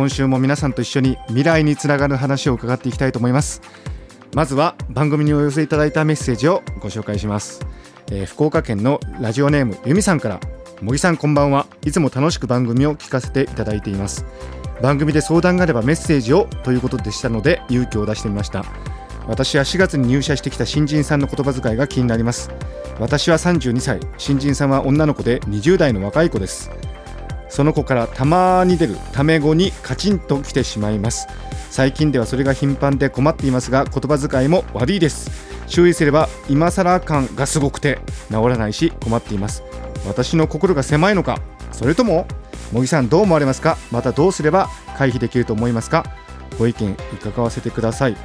今週も皆さんと一緒に未来につながる話を伺っていきたいと思います。まずは番組にお寄せいただいたメッセージをご紹介します、えー福岡県のラジオネームゆみさんから。森さんこんばんは。いつも楽しく番組を聞かせていただいています。番組で相談があればメッセージをということでしたので勇気を出してみました。私は4月に入社してきた新人さんの言葉遣いが気になります。私は32歳。新人さんは女の子で20代の若い子です。その子からたまに出るタメ語にカチンときてしまいます。最近ではそれが頻繁で困っていますが言葉遣いも悪いです。注意すれば今更感がすごくて治らないし困っています。私の心が狭いのかそれとも茂木さんどう思われますか？またどうすれば回避できると思いますか？ご意見伺わせてください。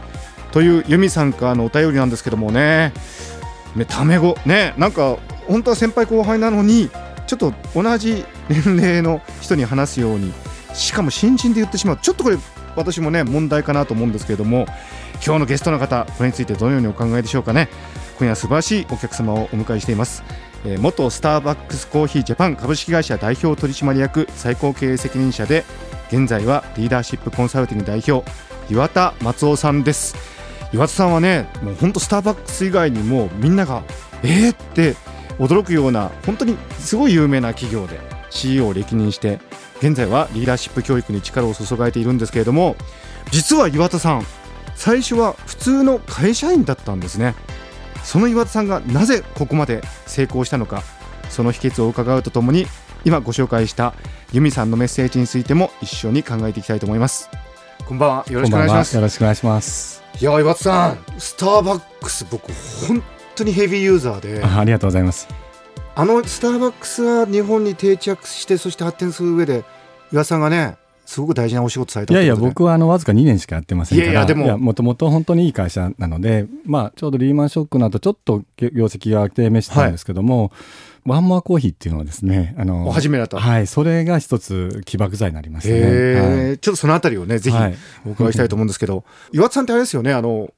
という由美さんからのお便りなんですけどもね。ねタメ語。ねなんか本当は先輩後輩なのにちょっと同じ年齢の人に話すようにしかも新人で言ってしまう。ちょっとこれ私もね問題かなと思うんですけれども今日のゲストの方これについてどのようにお考えでしょうかね。今夜は素晴らしいお客様をお迎えしています、えー元スターバックスコーヒージャパン株式会社代表取締役最高経営責任者で現在はリーダーシップコンサルティング代表岩田松尾さんです。岩田さんはねもう本当スターバックス以外にもみんながえーって驚くような本当にすごい有名な企業で CEO を歴任して現在はリーダーシップ教育に力を注がれているんですけれども実は岩田さん最初は普通の会社員だったんですね。その岩田さんがなぜここまで成功したのかその秘訣を伺うとともに今ご紹介した由美さんのメッセージについても一緒に考えていきたいと思います。こんばんは。よろしくお願いします。よろしくお願いします。いや岩田さんスターバックス僕本当にヘビーユーザーで。あありがとうございます。あのスターバックスが日本に定着してそして発展する上で岩田さんがねすごく大事なお仕事されたいやいや、僕はあのわずか2年しかやってませんから、いやいやでも。もともと本当にいい会社なので、まあ、ちょうどリーマンショックの後ちょっと業績が低迷してたんですけども、ワンモアコーヒーっていうのはですね、あのお初めだったはい、それが一つ起爆剤になりましたね。へはい。えちょっとそのあたりをねぜひはい。お伺いしたいと思うんですけど、岩田さんってあれですよねあの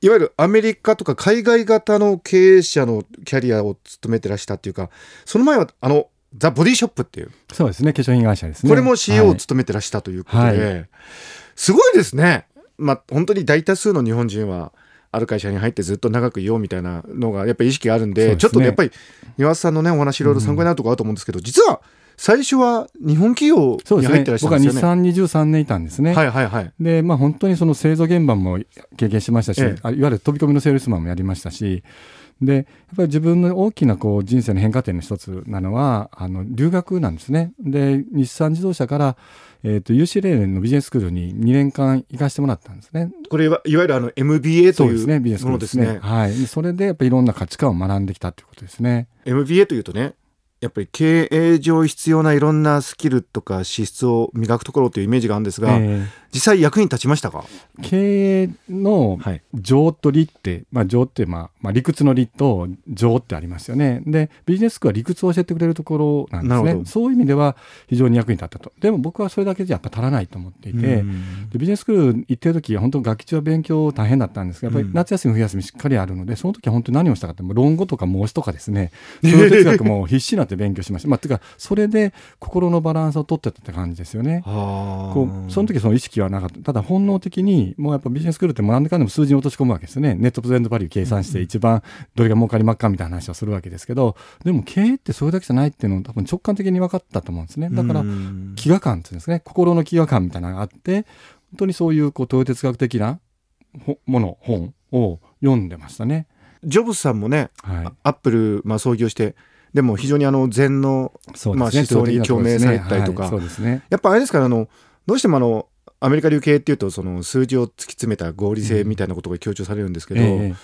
いわゆるアメリカとか海外型の経営者のキャリアを務めてらしたっていうかその前はあのザ・ボディショップっていうそうですね、化粧品会社ですね。これも CEO をはい務めてらしたということで、はいすごいですね。まあ本当に大多数の日本人はある会社に入ってずっと長くいようみたいなのがやっぱり意識があるんでですねちょっとやっぱり岩田さんのねお話いろいろ参考になるところあると思うんですけど、実は最初は日本企業に入ってらっしゃ僕はるんですよね。2、3、23年いたんですね。はいはいはい。で、まあ、本当にその製造現場も経験しましたし、ええあいわゆる飛び込みのセールスマンもやりましたし、で、やっぱり自分の大きなこう人生の変化点の一つなのは、あの、留学なんですね。で、日産自動車から、えっ、と、UCLA のビジネススクールに2年間行かせてもらったんですね。これはいわゆるあの MBA というそうですね、ビジネススクールですすね。。はい。でそれでやっぱりいろんな価値観を学んできたということですね。MBA というとねやっぱり経営上必要ないろんなスキルとか資質を磨くところというイメージがあるんですが、え実際役に立ちましたか？ー経営のはい。情と理って、まあ、情って、まあ、まあ、理屈の理と情ってありますよね。で、ビジネススクールは理屈を教えてくれるところなんですね。そういう意味では非常に役に立ったと。でも僕はそれだけじゃやっぱ足らないと思っていて、でビジネススクール行ってる時は本当学期中は勉強大変だったんですが、やっぱり夏休み、冬休みしっかりあるので、その時は本当に何をしたかって、論語とか孟子とかですね、その哲学も必死になって勉強しました。まあ、てか、それで心のバランスを取ってたって感じですよね。こうその時その意識はなかった。ただ本能的に、もうやっぱビジネススクールって何でかんでも数字に落とし込むわけですよね。ネットプレゼントバリュー計算して一番どれが儲かりまっかみたいな話をするわけですけど、でも経営ってそれだけじゃないっていうのを多分直感的に分かったと思うんですね。だから、うん飢餓感っていうんですね。心の飢餓感みたいなのがあって、本当にそういうこう、東洋哲学的なほもの、本を読んでましたね。ジョブズさんもねはい。アップル、まあ、創業してでも非常にあの禅のそうまあ思想に共鳴されたりとかはいそうですね。やっぱあれですからあのどうしてもあのアメリカ流経営っていうとその数字を突き詰めた合理性みたいなことが強調されるんですけど、ええ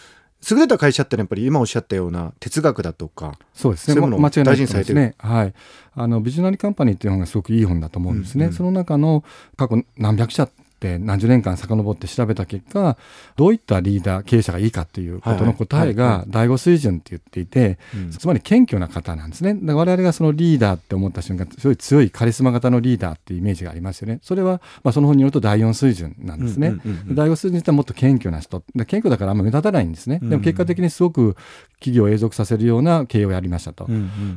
優れた会社ってのはやっぱり今おっしゃったような哲学だとかそうですね。そういうものを大事にされてるね。はい。あの、ビジョナリーカンパニーっていう本がすごくいい本だと思うんですね。うんうんその中の過去何百社っって何十年間遡って調べた結果どういったリーダー経営者がいいかっていうことの答えが第5水準って言っていて、つまり謙虚な方なんですね。我々がそのリーダーって思った瞬間すごい強いカリスマ型のリーダーっていうイメージがありますよね。それは、まあ、その本によると第4水準なんですね。第5水準ってもっと謙虚な人謙虚だからあんま目立たないんですね。でも結果的にすごく企業を永続させるような経営をやりましたと。うん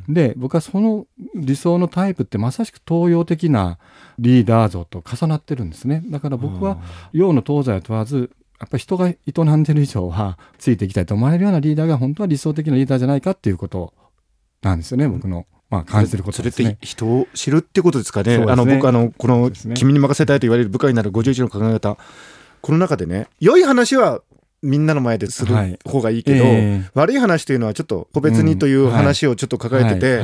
うん、で僕はその理想のタイプってまさしく東洋的なリーダー像と重なってるんですね。だから僕は洋の東西を問わずやっぱり人が営んでる以上はついていきたいと思われるようなリーダーが本当は理想的なリーダーじゃないかっていうことなんですよね、僕の。まあ、感じてることですね。それって人を知るってことですかね？ねあの僕あのこの、君に任せたいと言われる部下になる51の考え方。この中でね、良い話はみんなの前でする方がいいけど、はいえ。ー、悪い話というのはちょっと個別にという話をちょっと抱えてて、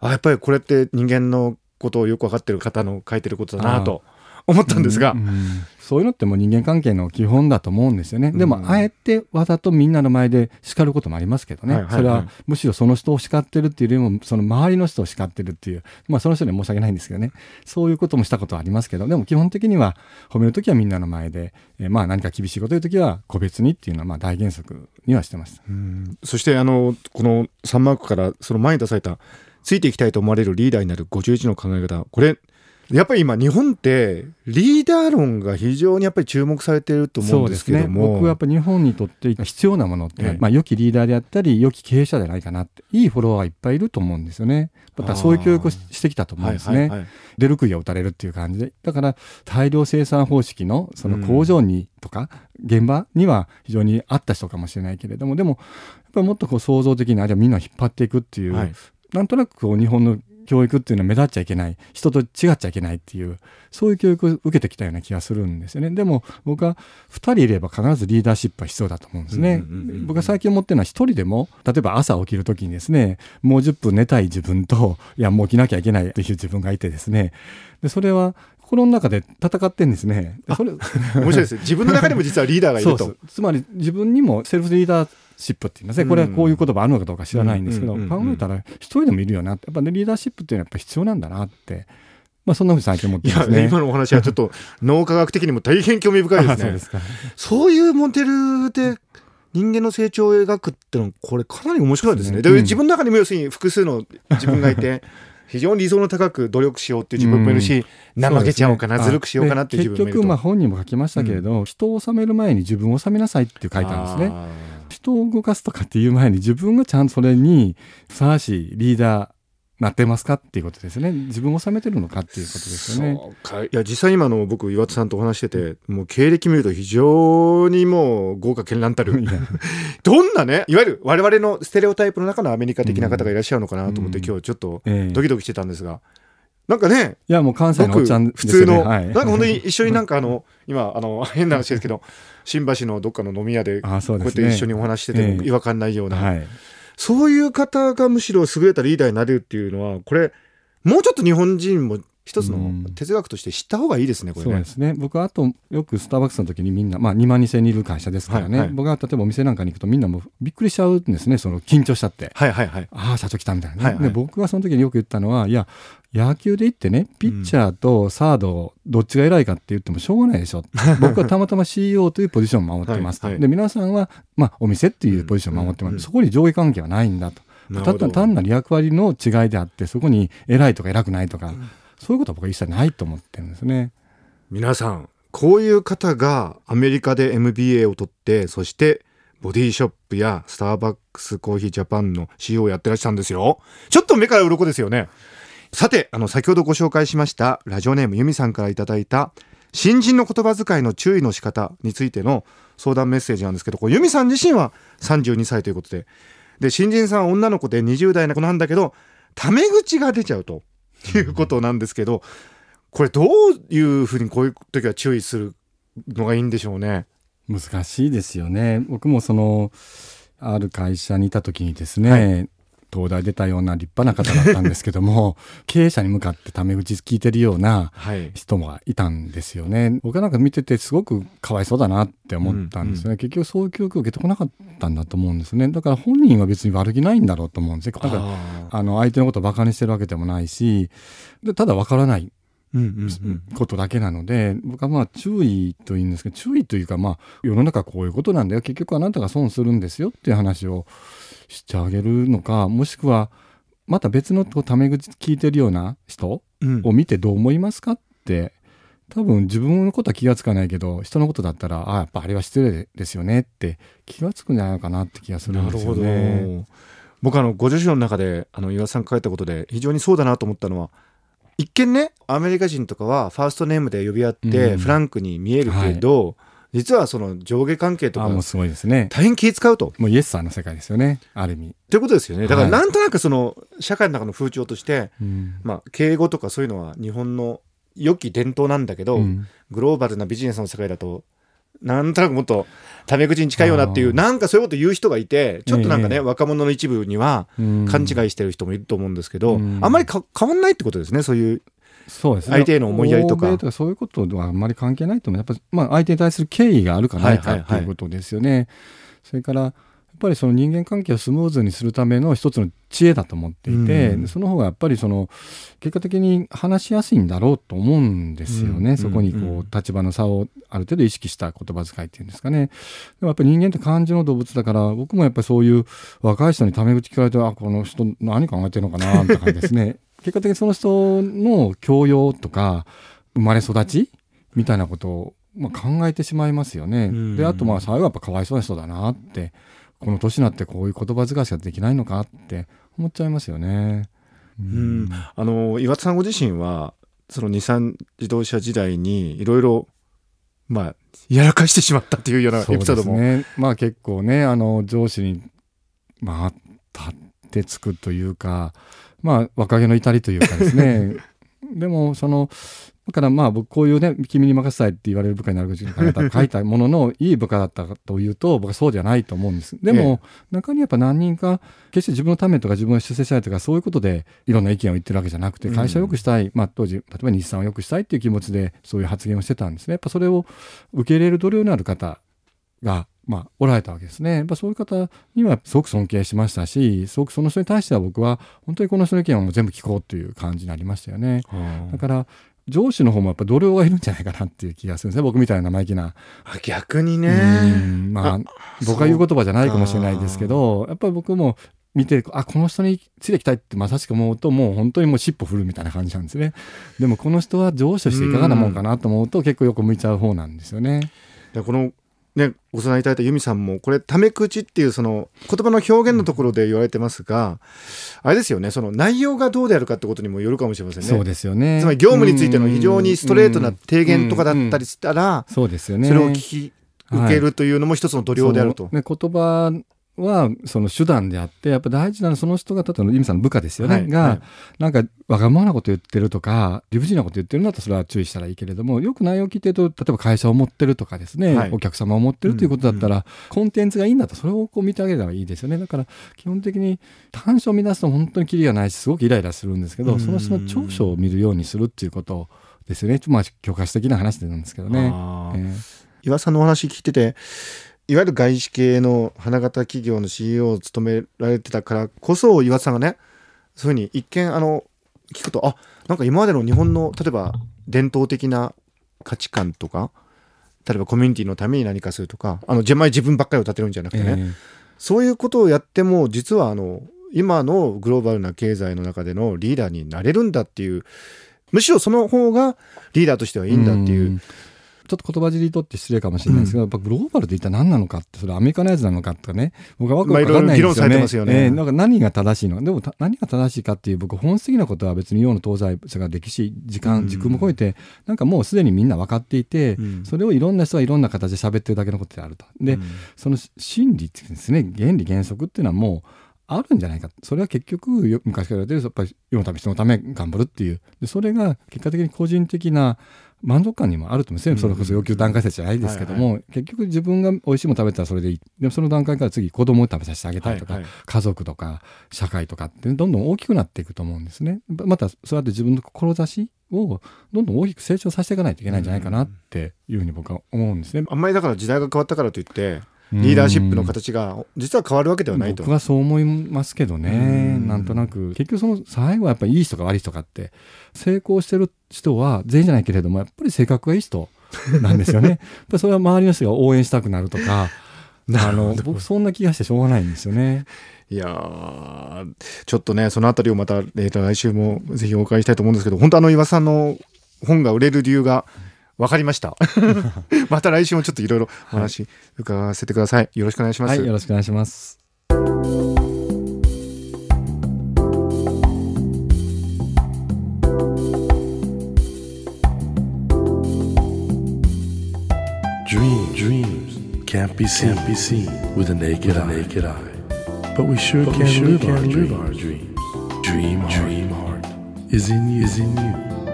あやっぱりこれって人間のことをよく分かってる方の書いてることだなと思ったんですが、うんうん、そういうのってもう人間関係の基本だと思うんですよね。でも、あえてわざとみんなの前で叱ることもありますけどね。はいはいはい、それはむしろその人を叱ってるっていうよりも、その周りの人を叱ってるっていう、まあその人には申し訳ないんですけどね。そういうこともしたことはありますけど、でも基本的には褒めるときはみんなの前で、えー、まあ何か厳しいこと言うときは個別にっていうのはまあ大原則にはしてます。そしてあの、この3マークからその前に出された、ついていきたいと思われるリーダーになる51の考え方、これ、やっぱり今日本ってリーダー論が非常にやっぱり注目されていると思うんですけども、ね、僕はやっぱり日本にとって必要なものって、ええ、まあ良きリーダーであったり良き経営者じゃないかなっていいフォロワーいっぱいいると思うんですよね。またそういう教育をしてきたと思うんですね、はいはいはい、出る杭を打たれるっていう感じでだから大量生産方式のその工場にとか、現場には非常にあった人かもしれないけれどもでもやっぱりもっとこう創造的にあるいはみんなを引っ張っていくっていう、はい、なんとなくこう日本の教育っていうのは目立っちゃいけない人と違っちゃいけないっていうそういう教育を受けてきたような気がするんですよね。でも僕は2人いれば必ずリーダーシップは必要だと思うんですね、僕は最近思ってるのは1人でも例えば朝起きる時にですねもう10分寝たい自分といやもう起きなきゃいけないっていう自分がいてですね。でそれは心の中で戦ってんですね。それ面白いです。自分の中でも実はリーダーがいると。つまり自分にもセルフリーダーシップって言いますね、これはこういう言葉あるのかどうか知らないんですけど、考えたら一人でもいるよなやっぱねリーダーシップっていうのはやっぱ必要なんだなって。まあ、そんなふうに最近思ってますね。今のお話はちょっと 脳科学的にも大変興味深いですね。そうそういうモデルで人間の成長を描くってのこれかなり面白いですね。で、ねうん、自分の中にも要するに複数の自分がいて 非常に理想の高く努力しようっていう自分もいるし、うん、怠けちゃおうかな、ね、ずるくしようかなっていう自分もいる結局まあ本人も書きましたけれど、うん、人を治める前に自分を治めなさいって書いたんですね。人を動かすとかっていう前に自分がちゃんとそれにふさわしいリーダーなってますかっていうことですね。自分を収めてるのかっていうことですよね。いや実際今の僕岩田さんとお話しててもう経歴見ると非常にもう豪華絢爛たる。どんなねいわゆる我々のステレオタイプの中のアメリカ的な方がいらっしゃるのかなと思って、うん、今日ちょっとドキドキしてたんですが。なんかね、いやもう関西のおっちゃん、ね、普通の、はい、なんか本当に一緒になんかあの、今、あの、変な話ですけど、新橋のどっかの飲み屋で、こうやって一緒にお話してても違和感ないような、はい、そういう方がむしろ優れたリーダーになれるっていうのは、これ、もうちょっと日本人も一つの哲学として知った方がいいですね、これ、ね、そうですね。僕はあと、よくスターバックスの時にみんな、まあ2万2000人いる会社ですからね、はいはい、僕は例えばお店なんかに行くとみんなもびっくりしちゃうんですね、その緊張しちゃって。はいはいはい。ああ、社長来たみたいな、ねはいはい、で。僕はその時によく言ったのは、いや、野球で言ってね、ピッチャーとサード、どっちが偉いかって言ってもしょうがないでしょ。僕はたまたま CEO というポジションを守ってます。はいはい、で、皆さんは、まあ、お店っていうポジションを守ってます。うんうん、そこに上下関係はないんだと。ただ単なる役割の違いであって、そこに偉いとか偉くないとか、うんそういうことは僕は一切ないと思ってるんですね。皆さん、こういう方がアメリカで MBA を取って、そしてボディショップやスターバックスコーヒージャパンの CEO をやってらっしゃるんですよ。ちょっと目から鱗ですよね。さて、あの、先ほどご紹介しましたラジオネームユミさんからいただいた新人の言葉遣いの注意の仕方についての相談メッセージなんですけど、これユミさん自身は32歳ということで、で、新人さんは女の子で20代の子なんだけど、タメ口が出ちゃうと。いうことなんですけど、これどういうふうにこういう時は注意するのがいいんでしょうね？難しいですよね。僕もそのある会社にいた時にですね、はい、東大出たような立派な方だったんですけども 経営者に向かってタメ口聞いてるような人もいたんですよね、はい、僕なんか見ててすごくかわいそうだなって思ったんですよね、うんうん、結局そういう教育を受けてこなかったんだと思うんですね。だから本人は別に悪気ないんだろうと思うんですよ。だからあの相手のことをバカにしてるわけでもないしでただわからないうんうんことだけなので、僕はまあ注意というんですけど、注意というかまあ世の中こういうことなんだよ。結局あなたが損するんですよっていう話をしてあげるのか、もしくはまた別のタメ口聞いてるような人うんを見てどう思いますかって、多分自分のことは気がつかないけど、人のことだったら、あやっぱあれは失礼ですよねって気がつくんじゃないのかなって気がするんですよね。ど。僕あのご助手の中であの岩田さんが書いたことで非常にそうだなと思ったのは一見ねアメリカ人とかはファーストネームで呼び合ってうんフランクに見えるけど、実はその上下関係とかあもうすごいですね。大変気使うと。もうイエスさんの世界ですよね、ある意味。ということですよね。だからはいなんとなくその社会の中の風潮として、うんまあ敬語とかそういうのは日本の良き伝統なんだけど、うんグローバルなビジネスの世界だとなんとなくもっとタメ口に近いようなっていうなんかそういうこと言う人がいてちょっとなんかね、ええ若者の一部にはうん勘違いしてる人もいると思うんですけど、うんあんまりか変わんないってことですねそういうそうですね。相手への思いやりとかとかそういうことはあんまり関係ないと思う。やっぱ、まあ、相手に対する敬意があるかないかはいうことですよね。それから、やっぱりその人間関係をスムーズにするための一つの知恵だと思っていて、うんその方がやっぱりその結果的に話しやすいんだろうと思うんですよね、うんそこにこう立場の差をある程度意識した言葉遣いっていうんですかねでもやっぱり人間って感情の動物だから僕もやっぱりそういう若い人にタメ口聞かれてあこの人何考えてるのかなって感じですね結果的にその人の教養とか生まれ育ちみたいなことを、まあ、考えてしまいますよね。うんであとまあ最後はやっぱかわいそうな人だなってこの年になってこういう言葉遣いしかできないのかって思っちゃいますよね。ううんあの岩田さんご自身はその日産自動車時代にいろいろまあやらかしてしまったっていうようなエピソードも、すね。まあ結構ね、あの上司に、まあ、立ってつくというか、まあ若気の至りというかですね。でも、その、だからまあ僕こういうね、君に任せたいって言われる部下になる方が書いたものの、いい部下だったかというと、僕はそうじゃないと思うんです。でも、中にやっぱ何人か、決して自分のためとか自分が出世したいとか、そういうことでいろんな意見を言ってるわけじゃなくて、会社を良くしたい、まあ当時、例えば日産を良くしたいっていう気持ちで、そういう発言をしてたんですね。やっぱそれを受け入れる度量のある方が、まあ、おられたわけですね。やっぱそういう方にはすごく尊敬しましたし、すごくその人に対しては僕は、本当にこの人の意見をもう全部聞こうという感じになりましたよね。だから、上司の方もやっぱ度量がいるんじゃないかなっていう気がするんですね。僕みたいな生意気な。あ逆にうねんまあ、僕が言う言葉じゃないかもしれないですけど、やっぱり僕も見て、あ、この人についていきたいってまさしく思うと、もう本当にもう尻尾振るみたいな感じなんですね。でもこの人は上司としていかがなもんかなと思うと、結構よく向いちゃう方なんですよね。でこのねご相談いただいた由美さんもこれタメ口っていうその言葉の表現のところで言われてますが、あれですよねその内容がどうであるかってことにもよるかもしれませんねそうですよね。つまり業務についての非常にストレートな提言とかだったりししたら、そうですよね。それを聞き受けるというのも一つの度量であると。そうね、言葉はその手段であって、やっぱ大事なのはその人が、例えば由美さんの部下ですよね、が、はいはいなんかわがままなこと言ってるとか、理不尽なこと言ってるんだとそれは注意したらいいけれども、よく内容を聞いてると、例えば会社を持ってるとかですね、はいお客様を持ってるということだったら、コンテンツがいいんだと、それをこう見てあげればいいですよね。だから、基本的に短所を乱すと本当にキリがないし、すごくイライラするんですけど、うんその人の長所を見るようにするっていうことですよね。まあ、教科書的な話なんですけどね。えー岩さんのお話聞いてていわゆる外資系の花形企業の CEO を務められてたからこそ岩田さんがねそういうふうに一見あの聞くとあなんか今までの日本の例えば伝統的な価値観とか例えばコミュニティのために何かするとかあの自前自分ばっかりを立てるんじゃなくてね、えーそういうことをやっても実はあの今のグローバルな経済の中でのリーダーになれるんだっていうむしろその方がリーダーとしてはいいんだっていう。んちょっと言葉尻とって失礼かもしれないですけど、やっぱグローバルで一体何なのかって、それアメリカのやつなのかとかね、僕はわかんないんですよいろいろ議論されてますよね。えーなんか何が正しいの？でもた何が正しいかっていう、僕本質的なことは別に世の東西、それから歴史、時うん。間、時空も超えて、なんかもうすでにみんな分かっていて、うん。それをいろんな人がいろんな形で喋ってるだけのことであると。で、うん。その真理っていうんですね、原理原則っていうのはもうあるんじゃないか。それは結局、よ昔から言われてる、やっぱり世のため人のため頑張るっていう。で、それが結果的に個人的な満足感にもあると思うんですね。それこそ要求段階説じゃないですけども、結局自分が美味しいもの食べたらそれでいい。でもその段階から次子供を食べさせてあげたりとか、はいはい家族とか社会とかってどんどん大きくなっていくと思うんですね。またそうやって自分の志をどんどん大きく成長させていかないといけないんじゃないかなっていうふうに僕は思うんですね。あんまりだから時代が変わったからといってリーダーシップの形が実は変わるわけではないと。僕はそう思いますけどね。なんとなく。結局その最後はやっぱりいい人か悪い人かって成功してる人は全員じゃないけれどもやっぱり性格がいい人なんですよね。それは周りの人が応援したくなるとかあの僕そんな気がしてしょうがないんですよね。いやーちょっとねそのあたりをまた、えー、と来週もぜひお伺いしたいと思うんですけど本当あの岩さんの本が売れる理由が分かりましたまた来週もちょっといろいろお話伺わせてください、よろしくお願いします、はい、よろしくお願いします。Dreams, dreams can't be seen, can't be seen with a naked, eye. naked eye. But we sure But we can, sure live, can our live our dreams. Dream, heart. dream heart is in you, is in you,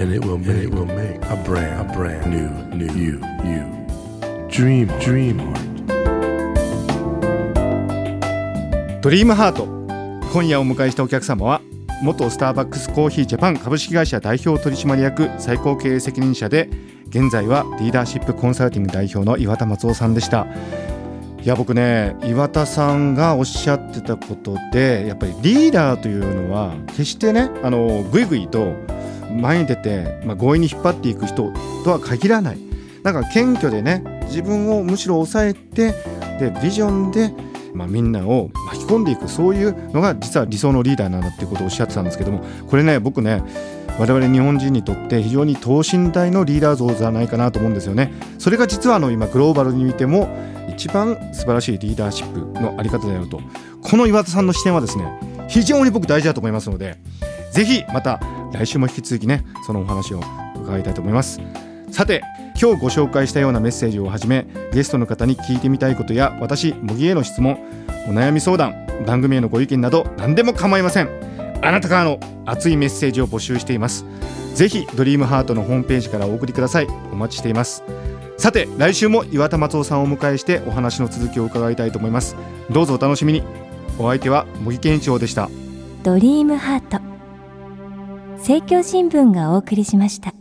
and it will, make, it will make a brand, a brand new, new you, you. Dream, heart. dream heart. ドリームハート今夜お迎えしたお客様は元スターバックスコーヒージャパン株式会社代表取締役最高経営責任者で現在はリーダーシップコンサルティング代表の岩田松夫さんでしたいや僕ね岩田さんがおっしゃってたことでやっぱりリーダーというのは決してねあのぐいぐいと前に出て、まあ、強引に引っ張っていく人とは限らない。なんか謙虚でね自分をむしろ抑えてでビジョンでまあ、みんなを巻き込んでいくそういうのが実は理想のリーダーなんだっていうことをおっしゃってたんですけどもこれね僕ね我々日本人にとって非常に等身大のリーダー像じゃないかなと思うんですよね。それが実はあの今グローバルに見ても一番素晴らしいリーダーシップのあり方であると。この岩田さんの視点はですね非常に僕大事だと思いますのでぜひまた来週も引き続きねそのお話を伺いたいと思います。さて今日ご紹介したようなメッセージをはじめゲストの方に聞いてみたいことや私茂木への質問お悩み相談番組へのご意見など何でも構いません。あなたからの熱いメッセージを募集しています。ぜひドリームハートのホームページからお送りください。お待ちしています。さて来週も岩田松尾さんをお迎えしてお話の続きを伺いたいと思います。どうぞお楽しみに。お相手は茂木健一郎でした。ドリームハート。政教新聞がお送りしました。